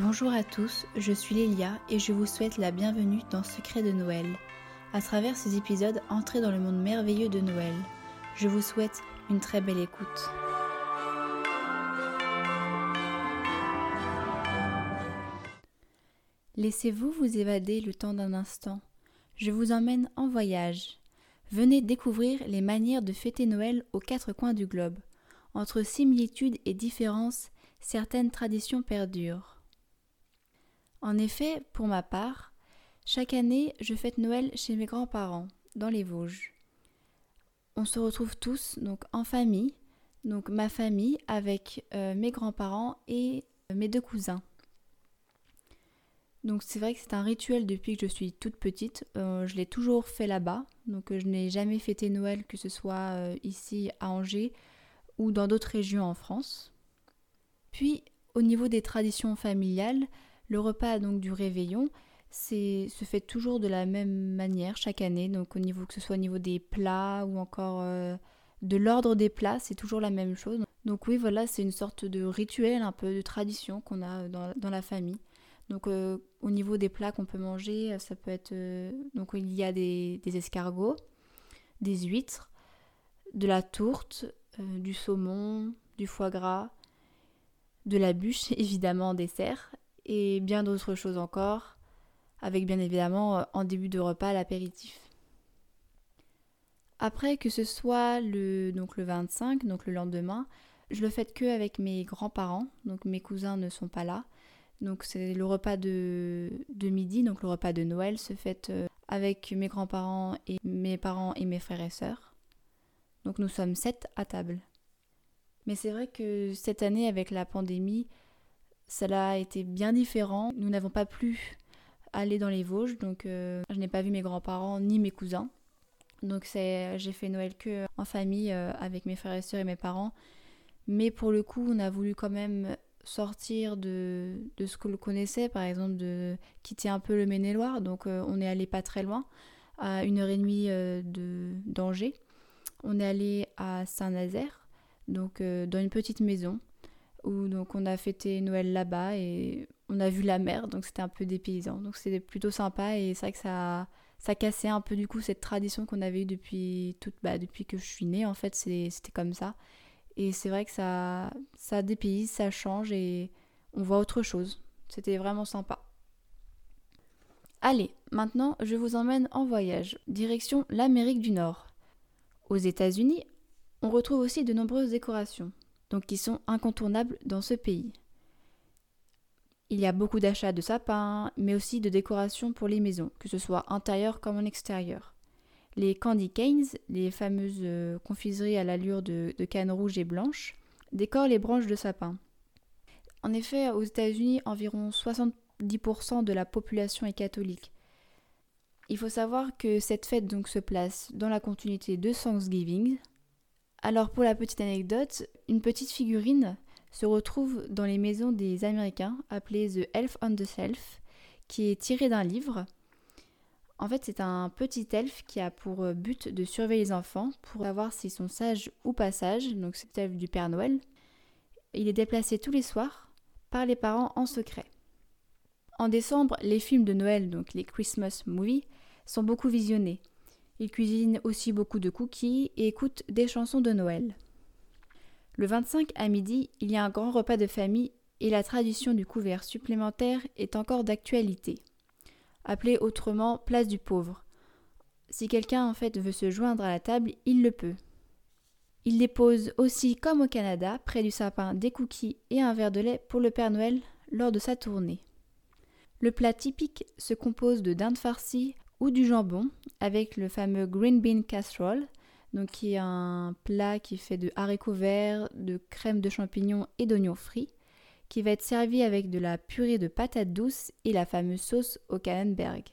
Bonjour à tous, je suis Lélia et je vous souhaite la bienvenue dans Secret de Noël. À travers ces épisodes, entrez dans le monde merveilleux de Noël. Je vous souhaite une très belle écoute. Laissez-vous vous évader le temps d'un instant. Je vous emmène en voyage. Venez découvrir les manières de fêter Noël aux quatre coins du globe. Entre similitudes et différences, certaines traditions perdurent. En effet, pour ma part, chaque année, je fête Noël chez mes grands-parents, dans les Vosges. On se retrouve tous donc en famille, donc ma famille avec euh, mes grands-parents et euh, mes deux cousins. Donc c'est vrai que c'est un rituel depuis que je suis toute petite. Euh, je l'ai toujours fait là-bas. Donc je n'ai jamais fêté Noël que ce soit ici à Angers ou dans d'autres régions en France. Puis au niveau des traditions familiales, le repas donc du réveillon, c'est se fait toujours de la même manière chaque année. Donc au niveau que ce soit au niveau des plats ou encore euh, de l'ordre des plats, c'est toujours la même chose. Donc oui, voilà, c'est une sorte de rituel, un peu de tradition qu'on a dans, la famille. Donc euh, au niveau des plats qu'on peut manger, ça peut être euh, donc il y a des, des, escargots, des huîtres, de la tourte, du saumon, du foie gras, de la bûche évidemment en dessert et bien d'autres choses encore, avec bien évidemment euh, en début de repas l'apéritif. Après que ce soit le, donc le 25, donc le lendemain, je le fais que avec mes grands-parents, donc mes cousins ne sont pas là. Donc c'est le repas de, de, midi, donc le repas de Noël se fait euh, avec mes grands-parents et mes parents et mes frères et sœurs. Donc nous sommes sept à table. Mais c'est vrai que cette année avec la pandémie, cela a été bien différent. Nous n'avons pas pu aller dans les Vosges, donc euh, je n'ai pas vu mes grands-parents ni mes cousins. Donc j'ai fait Noël que en famille euh, avec mes frères et sœurs et mes parents. Mais pour le coup, on a voulu quand même sortir de, ce que l'on connaissait, par exemple de quitter un peu le Maine-et-Loire. Donc euh, on est allé pas très loin, à une heure et demie de d'Angers. On est allé à Saint-Nazaire, donc dans une petite maison où donc on a fêté Noël là-bas et on a vu la mer, donc c'était un peu dépaysant. Donc c'était plutôt sympa et c'est vrai que ça, ça cassait un peu du coup cette tradition qu'on avait eue depuis, toute, bah, depuis que je suis née, en fait c'était comme ça. Et c'est vrai que ça, ça dépayse, ça change et on voit autre chose. C'était vraiment sympa. Allez, maintenant je vous emmène en voyage, direction l'Amérique du Nord. Aux États-Unis, on retrouve aussi de nombreuses décorations donc qui sont incontournables dans ce pays. Il y a beaucoup d'achats de sapins, mais aussi de décorations pour les maisons, que ce soit intérieures comme en extérieur. Les candy canes, les fameuses euh, confiseries à l'allure de, cannes rouges et blanches, décorent les branches de sapin. En effet, aux États-Unis, environ 70% de la population est catholique. Il faut savoir que cette fête donc se place dans la continuité de Thanksgiving, alors pour la petite anecdote, une petite figurine se retrouve dans les maisons des Américains appelée The Elf on the Shelf, qui est tirée d'un livre. En fait, c'est un petit elfe qui a pour but de surveiller les enfants pour savoir s'ils sont sages ou pas sages, donc c'est l'elfe du Père Noël. Il est déplacé tous les soirs par les parents en secret. En décembre, les films de Noël, donc les Christmas movies, sont beaucoup visionnés. Il cuisine aussi beaucoup de cookies et écoute des chansons de Noël. Le 25 à midi, il y a un grand repas de famille et la tradition du couvert supplémentaire est encore d'actualité. Appelée autrement place du pauvre. Si quelqu'un en fait veut se joindre à la table, il le peut. Il dépose aussi, comme au Canada, près du sapin des cookies et un verre de lait pour le Père Noël lors de sa tournée. Le plat typique se compose de dinde farcie, ou du jambon avec le fameux green bean casserole, donc qui est un plat qui fait de haricots verts, de crème de champignons et d'oignons frits, qui va être servi avec de la purée de patates douces et la fameuse sauce au Canenberg.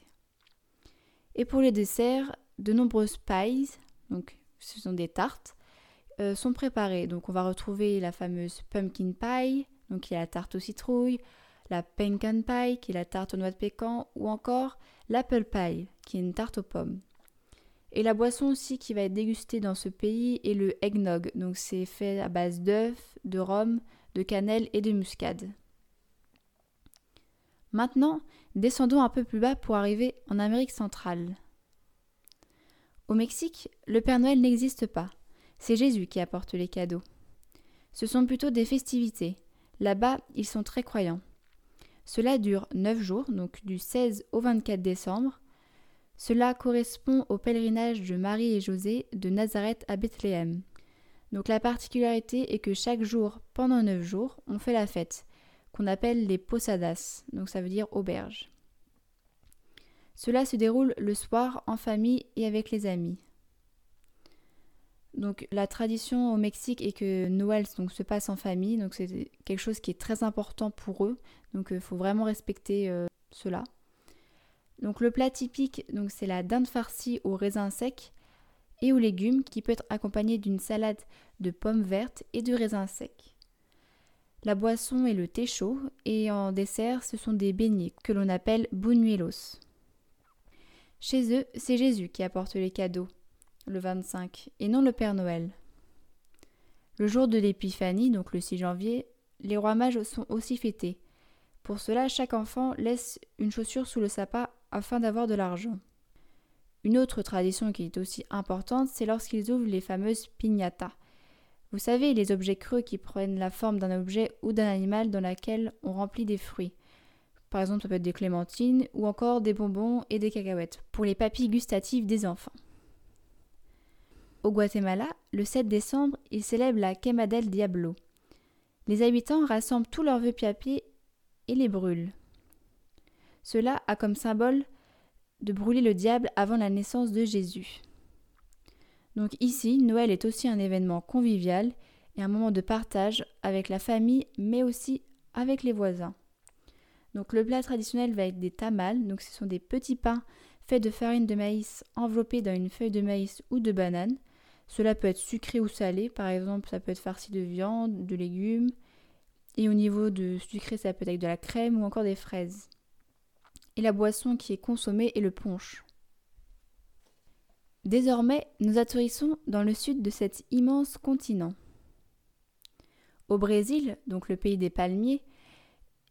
Et pour les desserts, de nombreuses pies, donc ce sont des tartes, euh, sont préparées. Donc on va retrouver la fameuse pumpkin pie, donc qui est la tarte aux citrouilles, la pecan pie, qui est la tarte aux noix de pécan, ou encore l'apple pie, qui est une tarte aux pommes. Et la boisson aussi qui va être dégustée dans ce pays est le eggnog, donc c'est fait à base d'œufs, de rhum, de cannelle et de muscade. Maintenant, descendons un peu plus bas pour arriver en Amérique centrale. Au Mexique, le Père Noël n'existe pas. C'est Jésus qui apporte les cadeaux. Ce sont plutôt des festivités. Là-bas, ils sont très croyants. Cela dure 9 jours, donc du 16 au 24 décembre. Cela correspond au pèlerinage de Marie et José de Nazareth à Bethléem. Donc la particularité est que chaque jour, pendant 9 jours, on fait la fête, qu'on appelle les posadas, donc ça veut dire auberge. Cela se déroule le soir en famille et avec les amis. La tradition au Mexique est que Noël se passe en famille, donc c'est quelque chose qui est très important pour eux, donc il euh, faut vraiment respecter euh, cela. Donc le plat typique, c'est la dinde farcie aux raisins secs et aux légumes qui peut être accompagnée d'une salade de pommes vertes et de raisins secs. La boisson est le thé chaud et en dessert, ce sont des beignets que l'on appelle buñuelos. Chez eux, c'est Jésus qui apporte les cadeaux, le 25, et non le Père Noël. Le jour de l'Épiphanie, donc le 6 janvier, les rois mages sont aussi fêtés. Pour cela, chaque enfant laisse une chaussure sous le sapin afin d'avoir de l'argent. Une autre tradition qui est aussi importante, c'est lorsqu'ils ouvrent les fameuses piñatas. Vous savez, les objets creux qui prennent la forme d'un objet ou d'un animal dans lequel on remplit des fruits. Par exemple, ça peut être des clémentines ou encore des bonbons et des cacahuètes pour les papilles gustatives des enfants. Au Guatemala, le 7 décembre, ils célèbrent la Quema del Diablo. Les habitants rassemblent tous leurs vœux papier et les brûlent. Cela a comme symbole de brûler le diable avant la naissance de Jésus. Donc ici, Noël est aussi un événement convivial et un moment de partage avec la famille, mais aussi avec les voisins. Donc le plat traditionnel va être des tamales, donc ce sont des petits pains faits de farine de maïs enveloppés dans une feuille de maïs ou de banane. Cela peut être sucré ou salé, par exemple ça peut être farci de viande, de légumes, et au niveau de sucré ça peut être de la crème ou encore des fraises et la boisson qui est consommée est le punch. Désormais, nous atterrissons dans le sud de cet immense continent. Au Brésil, donc le pays des palmiers,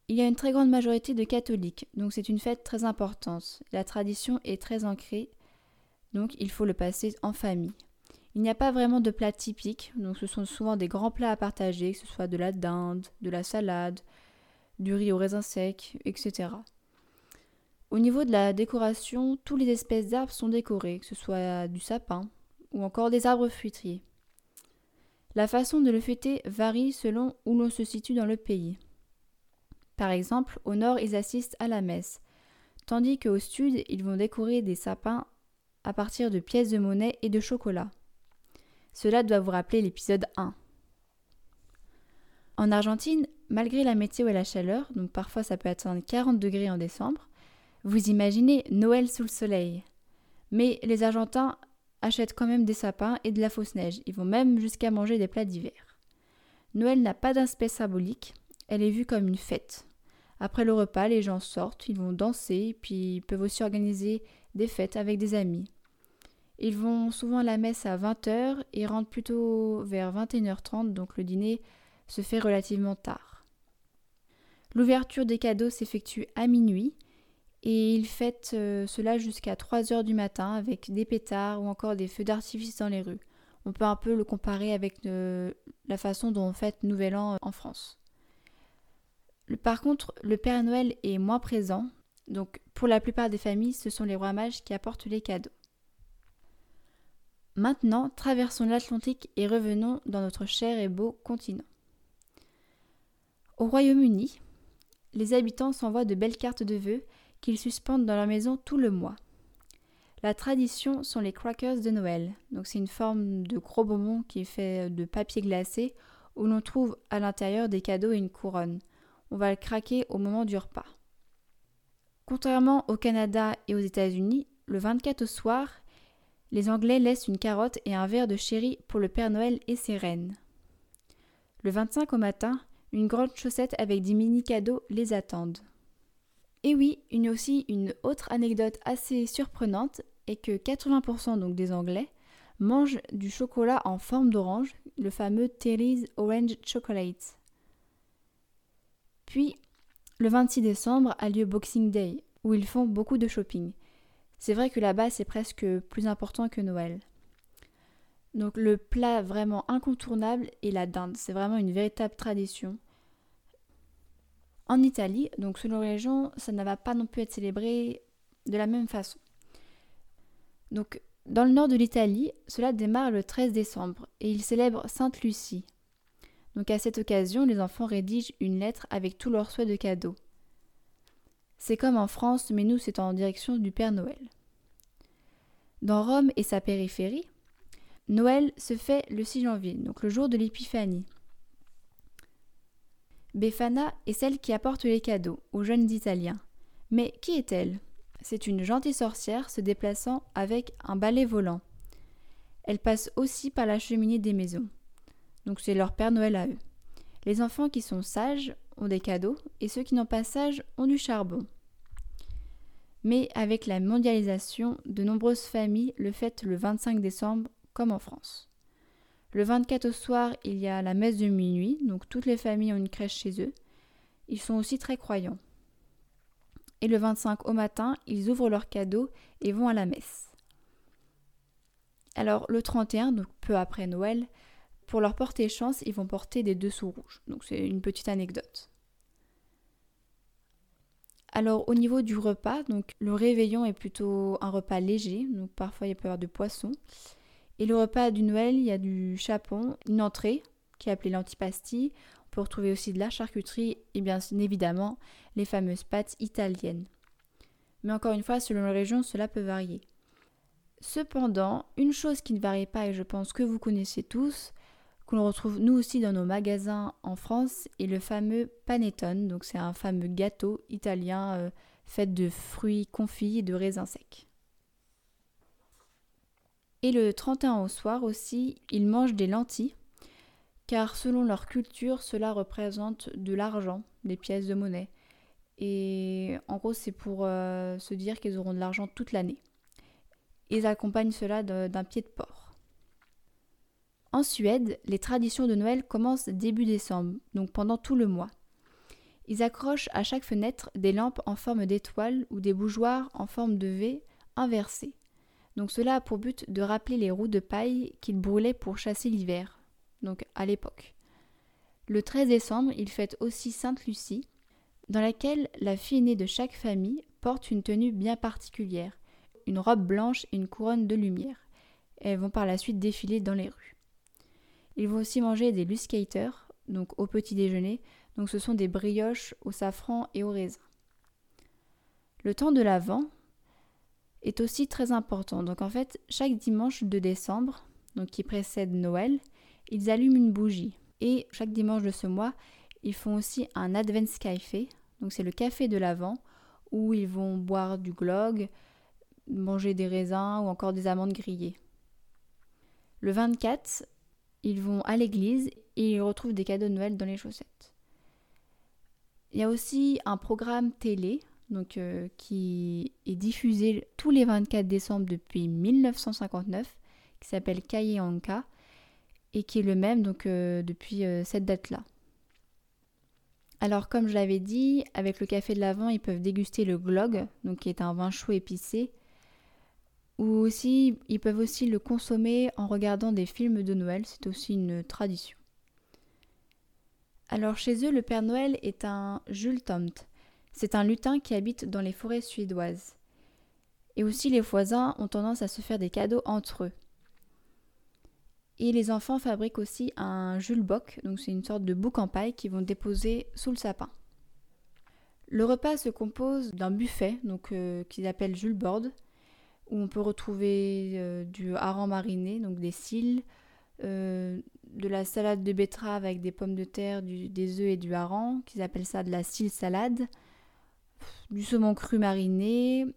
il y a une très grande majorité de catholiques, donc c'est une fête très importante. La tradition est très ancrée, donc il faut le passer en famille. Il n'y a pas vraiment de plat typique, donc ce sont souvent des grands plats à partager, que ce soit de la dinde, de la salade, du riz au raisin sec, etc. Au niveau de la décoration, toutes les espèces d'arbres sont décorées, que ce soit du sapin ou encore des arbres fruitiers. La façon de le fêter varie selon où l'on se situe dans le pays. Par exemple, au nord, ils assistent à la messe, tandis qu'au sud, ils vont décorer des sapins à partir de pièces de monnaie et de chocolat. Cela doit vous rappeler l'épisode 1. En Argentine, malgré la météo et la chaleur, donc parfois ça peut atteindre 40 degrés en décembre, vous imaginez Noël sous le soleil. Mais les Argentins achètent quand même des sapins et de la fausse neige. Ils vont même jusqu'à manger des plats d'hiver. Noël n'a pas d'aspect symbolique, elle est vue comme une fête. Après le repas, les gens sortent, ils vont danser, puis ils peuvent aussi organiser des fêtes avec des amis. Ils vont souvent à la messe à 20h et rentrent plutôt vers 21h30, donc le dîner se fait relativement tard. L'ouverture des cadeaux s'effectue à minuit et ils fêtent euh, cela jusqu'à 3 heures du matin avec des pétards ou encore des feux d'artifice dans les rues. On peut un peu le comparer avec euh, la façon dont on fête Nouvel An en France. par contre, le Père Noël est moins présent, donc pour la plupart des familles, ce sont les rois mages qui apportent les cadeaux. Maintenant, traversons l'Atlantique et revenons dans notre cher et beau continent. Au Royaume-Uni, les habitants s'envoient de belles cartes de vœux qu'ils suspendent dans leur maison tout le mois. La tradition sont les crackers de Noël. Donc c'est une forme de gros bonbon qui est fait de papier glacé où l'on trouve à l'intérieur des cadeaux et une couronne. On va le craquer au moment du repas. Contrairement au Canada et aux États-Unis, le 24 au soir, les Anglais laissent une carotte et un verre de sherry pour le Père Noël et ses reines. Le 25 au matin, une grande chaussette avec des mini cadeaux les attendent. Et oui, a aussi une autre anecdote assez surprenante est que 80% donc des Anglais mangent du chocolat en forme d'orange, le fameux Terry's Orange Chocolate. Puis, Le 26 décembre a lieu Boxing Day, où ils font beaucoup de shopping. C'est vrai que là-bas, c'est presque plus important que Noël. Donc le plat vraiment incontournable est la dinde. C'est vraiment une véritable tradition. En Italie, donc selon les régions, ça ne va pas non plus être célébré de la même façon. Donc dans le nord de l'Italie, cela démarre le 13 décembre et ils célèbrent Sainte Lucie. Donc à cette occasion, les enfants rédigent une lettre avec tous leurs souhaits de cadeaux. C'est comme en France, mais nous c'est en direction du Père Noël. Dans Rome et sa périphérie, Noël se fait le 6 janvier, donc le jour de l'Épiphanie. Befana est celle qui apporte les cadeaux aux jeunes Italiens. Mais qui est-elle? C'est une gentille sorcière se déplaçant avec un balai volant. Elle passe aussi par la cheminée des maisons. Donc c'est leur Père Noël à eux. Les enfants qui sont sages ont des cadeaux et ceux qui n'ont pas sages ont du charbon. Mais avec la mondialisation, de nombreuses familles le fêtent le 25 décembre comme en France. Le 24 au soir, il y a la messe de minuit, donc toutes les familles ont une crèche chez eux. Ils sont aussi très croyants. Et le 25 au matin, ils ouvrent leurs cadeaux et vont à la messe. Alors le 31, donc peu après Noël, pour leur porter chance, ils vont porter des dessous rouges. Donc c'est une petite anecdote. Alors au niveau du repas, donc le réveillon est plutôt un repas léger, donc parfois il peut y avoir du poisson. Et le repas du Noël, il y a du chapon, une entrée qui est appelée l'antipasti. On peut retrouver aussi de la charcuterie et bien évidemment les fameuses pâtes italiennes. Mais encore une fois, selon la région, cela peut varier. Cependant, une chose qui ne varie pas et je pense que vous connaissez tous, qu'on retrouve nous aussi dans nos magasins en France, est le fameux panettone. Donc c'est un fameux gâteau italien euh, fait de fruits confits et de raisins secs. Et le 31 au soir aussi, ils mangent des lentilles, car selon leur culture, cela représente de l'argent, des pièces de monnaie. Et en gros, c'est pour euh, se dire qu'ils auront de l'argent toute l'année. Ils accompagnent cela d'un pied de porc. En Suède, les traditions de Noël commencent début décembre, donc pendant tout le mois. Ils accrochent à chaque fenêtre des lampes en forme d'étoile ou des bougeoirs en forme de V inversés. Donc cela a pour but de rappeler les roues de paille qu'ils brûlaient pour chasser l'hiver, donc à l'époque. Le 13 décembre, ils fêtent aussi Sainte Lucie, dans laquelle la fille aînée de chaque famille porte une tenue bien particulière, une robe blanche et une couronne de lumière. Elles vont par la suite défiler dans les rues. Ils vont aussi manger des luskaters, donc au petit déjeuner, donc ce sont des brioches au safran et au raisin. Le temps de l'Avent, est aussi très important. Donc en fait, chaque dimanche de décembre, qui précède Noël, ils allument une bougie. Et chaque dimanche de ce mois, ils font aussi un Advent Café. Donc c'est le café de l'Avent où ils vont boire du glog, manger des raisins ou encore des amandes grillées. Le 24, ils vont à l'église et ils retrouvent des cadeaux de Noël dans les chaussettes. Il y a aussi un programme télé euh, qui est diffusé tous les 24 décembre depuis 1959, qui s'appelle Kaye Anka, et qui est le même donc, euh, depuis euh, cette date-là. Alors, comme je l'avais dit, avec le café de l'Avent, ils peuvent déguster le glog, qui est un vin chaud épicé, ou aussi ils peuvent aussi le consommer en regardant des films de Noël, c'est aussi une tradition. Alors chez eux, le Père Noël est un Jules Tomt, c'est un lutin qui habite dans les forêts suédoises. Et aussi les voisins ont tendance à se faire des cadeaux entre eux. Et les enfants fabriquent aussi un Jules Bock, donc c'est une sorte de bouc en paille qu'ils vont déposer sous le sapin. Le repas se compose d'un buffet, donc euh, qu'ils appellent Jules Board, où on peut retrouver euh, du hareng mariné, donc des cils, euh, de la salade de betterave avec des pommes de terre, des œufs et du hareng, qu'ils appellent ça de la cils salade, du saumon cru mariné,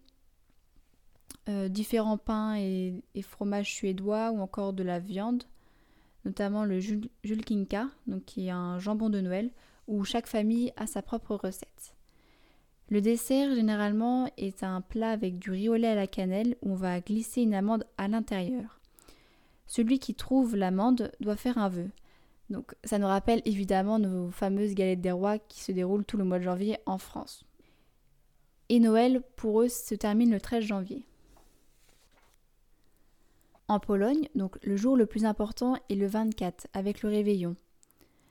euh, différents pains et, fromages suédois ou encore de la viande, notamment le julkinka, qui est un jambon de Noël, où chaque famille a sa propre recette. Le dessert généralement est un plat avec du riz au lait à la cannelle où on va glisser une amande à l'intérieur. Celui qui trouve l'amande doit faire un vœu. Donc ça nous rappelle évidemment nos fameuses galettes des rois qui se déroulent tout le mois de janvier en France. Et Noël, pour eux, se termine le 13 janvier. En Pologne, donc le jour le plus important est le 24, avec le réveillon.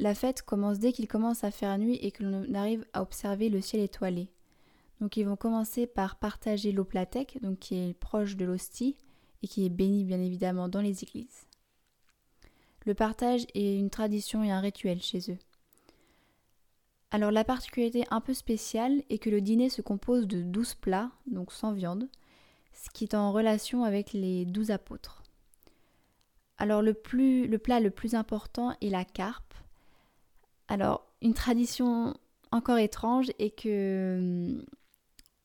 La fête commence dès qu'il commence à faire nuit et que l'on arrive à observer le ciel étoilé. Donc ils vont commencer par partager l'oplatek, donc qui est proche de l'hostie et qui est béni bien évidemment dans les églises. Le partage est une tradition et un rituel chez eux. Alors la particularité un peu spéciale est que le dîner se compose de douze plats, donc sans viande, ce qui est en relation avec les douze apôtres. Alors le, plus, le plat le plus important est la carpe. Alors une tradition encore étrange est que hum,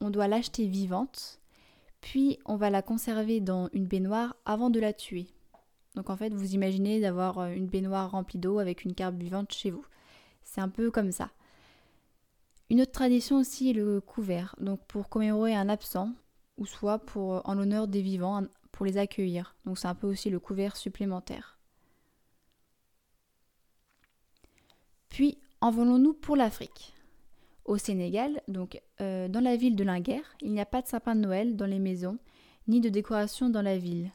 on doit l'acheter vivante, puis on va la conserver dans une baignoire avant de la tuer. Donc en fait, vous imaginez d'avoir euh, une baignoire remplie d'eau avec une carpe vivante chez vous. C'est un peu comme ça. Une autre tradition aussi est le couvert, donc pour commémorer un absent, ou soit euh, en l'honneur des vivants, pour les accueillir. Donc c'est un peu aussi le couvert supplémentaire. Puis envolons-nous pour l'Afrique. Au Sénégal, donc euh, dans la ville de Linguerre, il n'y a pas de sapin de Noël dans les maisons, ni de décoration dans la ville.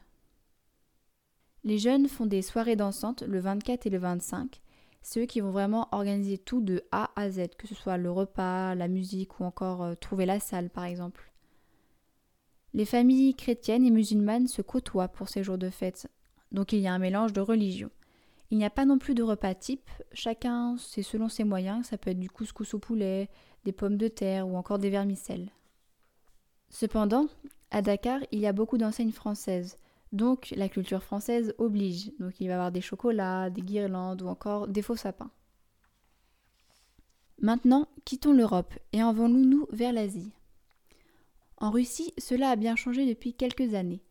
Les jeunes font des soirées dansantes le 24 et le 25. Ceux qui vont vraiment organiser tout de A à Z, que ce soit le repas, la musique ou encore euh, trouver la salle par exemple. Les familles chrétiennes et musulmanes se côtoient pour ces jours de fête, donc il y a un mélange de religions. Il n'y a pas non plus de repas type, chacun c'est selon ses moyens, ça peut être du couscous au poulet, des pommes de terre ou encore des vermicelles. Cependant, à Dakar, il y a beaucoup d'enseignes françaises, donc la culture française oblige. Donc il va y avoir des chocolats, des guirlandes ou encore des faux sapins. Maintenant, quittons l'Europe et envolons-nous vers l'Asie. En Russie, cela a bien changé depuis quelques années.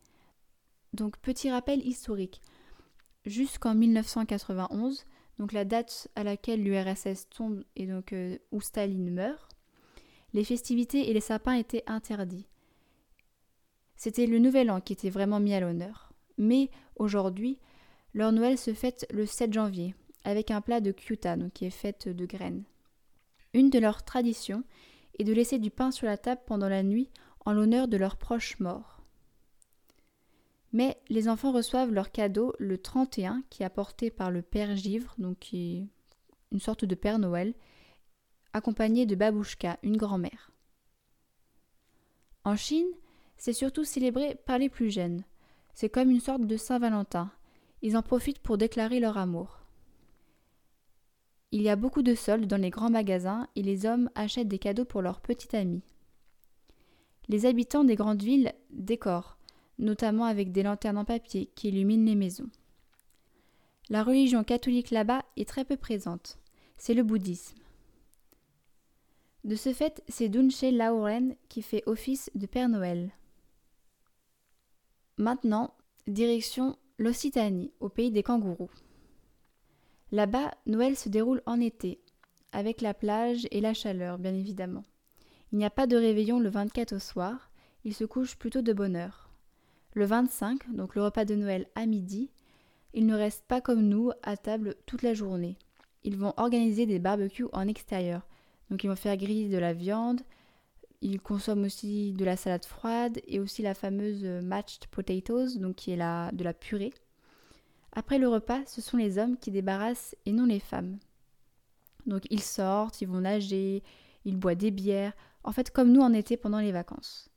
Donc petit rappel historique. Jusqu'en 1991, donc la date à laquelle l'URSS tombe et donc euh, où Staline meurt, les festivités et les sapins étaient interdits. C'était le nouvel an qui était vraiment mis à l'honneur. Mais aujourd'hui, leur Noël se fête le 7 janvier, avec un plat de kyuta, qui est fait de graines. Une de leurs traditions est de laisser du pain sur la table pendant la nuit en l'honneur de leurs proches morts. Mais les enfants reçoivent leur cadeau le 31, qui est apporté par le Père Givre, donc une sorte de Père Noël, accompagné de Babouchka, une grand-mère. En Chine, c'est surtout célébré par les plus jeunes. C'est comme une sorte de Saint-Valentin. Ils en profitent pour déclarer leur amour. Il y a beaucoup de soldes dans les grands magasins et les hommes achètent des cadeaux pour leurs petits amis. Les habitants des grandes villes décorent, notamment avec des lanternes en papier qui illuminent les maisons. La religion catholique là-bas est très peu présente. C'est le bouddhisme. De ce fait, c'est Dunche Lauren qui fait office de Père Noël. Maintenant, direction l'Occitanie, au pays des kangourous. Là-bas, Noël se déroule en été, avec la plage et la chaleur, bien évidemment. Il n'y a pas de réveillon le 24 au soir, il se couche plutôt de bonne heure. Le 25, donc le repas de Noël à midi, ils ne restent pas comme nous à table toute la journée. Ils vont organiser des barbecues en extérieur. Donc ils vont faire griller de la viande, ils consomment aussi de la salade froide et aussi la fameuse matched potatoes, donc qui est la, de la purée. Après le repas, ce sont les hommes qui débarrassent et non les femmes. Donc ils sortent, ils vont nager, ils boivent des bières, en fait comme nous en été pendant les vacances.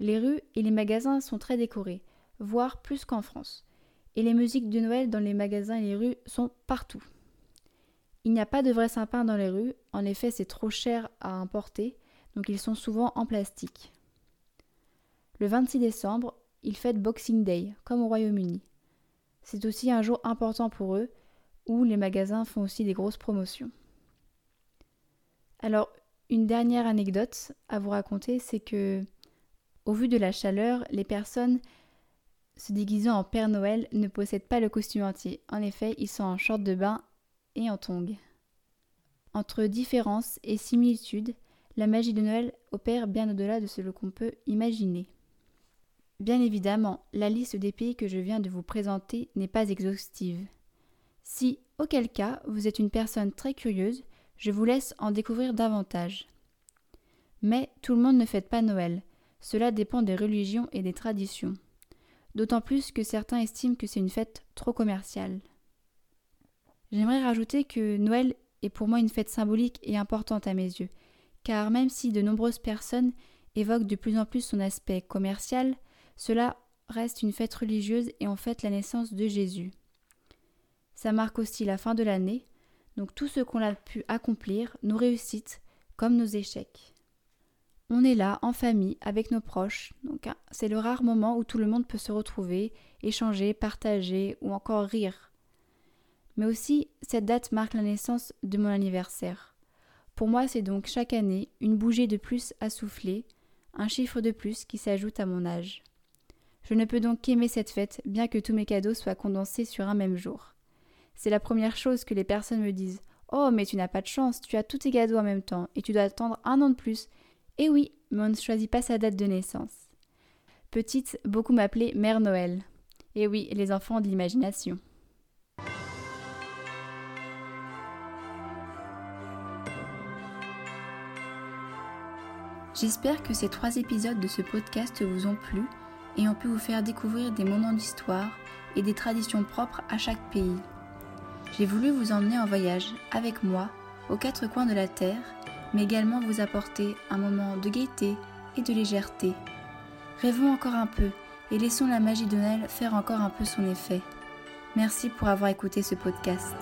Les rues et les magasins sont très décorés, voire plus qu'en France. Et les musiques de Noël dans les magasins et les rues sont partout. Il n'y a pas de vrai sapin dans les rues, en effet c'est trop cher à importer, donc ils sont souvent en plastique. Le 26 décembre, ils fêtent Boxing Day, comme au Royaume-Uni. C'est aussi un jour important pour eux, où les magasins font aussi des grosses promotions. Alors, une dernière anecdote à vous raconter, c'est que, au vu de la chaleur, les personnes se déguisant en Père Noël ne possèdent pas le costume entier. En effet, ils sont en short de bain et en tongs. Entre différences et similitudes, la magie de Noël opère bien au-delà de ce qu'on peut imaginer. Bien évidemment, la liste des pays que je viens de vous présenter n'est pas exhaustive. Si, auquel cas, vous êtes une personne très curieuse, je vous laisse en découvrir davantage. Mais tout le monde ne fête pas Noël. Cela dépend des religions et des traditions. D'autant plus que certains estiment que c'est une fête trop commerciale. J'aimerais rajouter que Noël est pour moi une fête symbolique et importante à mes yeux, car même si de nombreuses personnes évoquent de plus en plus son aspect commercial, cela reste une fête religieuse et en fait la naissance de Jésus. Ça marque aussi la fin de l'année, donc tout ce qu'on a pu accomplir, nos réussites comme nos échecs. On est là en famille avec nos proches, donc hein, c'est le rare moment où tout le monde peut se retrouver, échanger, partager ou encore rire. Mais aussi, cette date marque la naissance de mon anniversaire. Pour moi, c'est donc chaque année une bougie de plus à souffler, un chiffre de plus qui s'ajoute à mon âge. Je ne peux donc qu'aimer cette fête, bien que tous mes cadeaux soient condensés sur un même jour. C'est la première chose que les personnes me disent. Oh, mais tu n'as pas de chance, tu as tous tes cadeaux en même temps, et tu dois attendre un an de plus. Et oui, mais on ne choisit pas sa date de naissance. Petite, beaucoup m'appelaient Mère Noël. Et oui, les enfants de l'imagination. J'espère que ces trois épisodes de ce podcast vous ont plu et ont pu vous faire découvrir des moments d'histoire et des traditions propres à chaque pays. J'ai voulu vous emmener en voyage avec moi aux quatre coins de la Terre, mais également vous apporter un moment de gaieté et de légèreté. Rêvons encore un peu et laissons la magie de Noël faire encore un peu son effet. Merci pour avoir écouté ce podcast.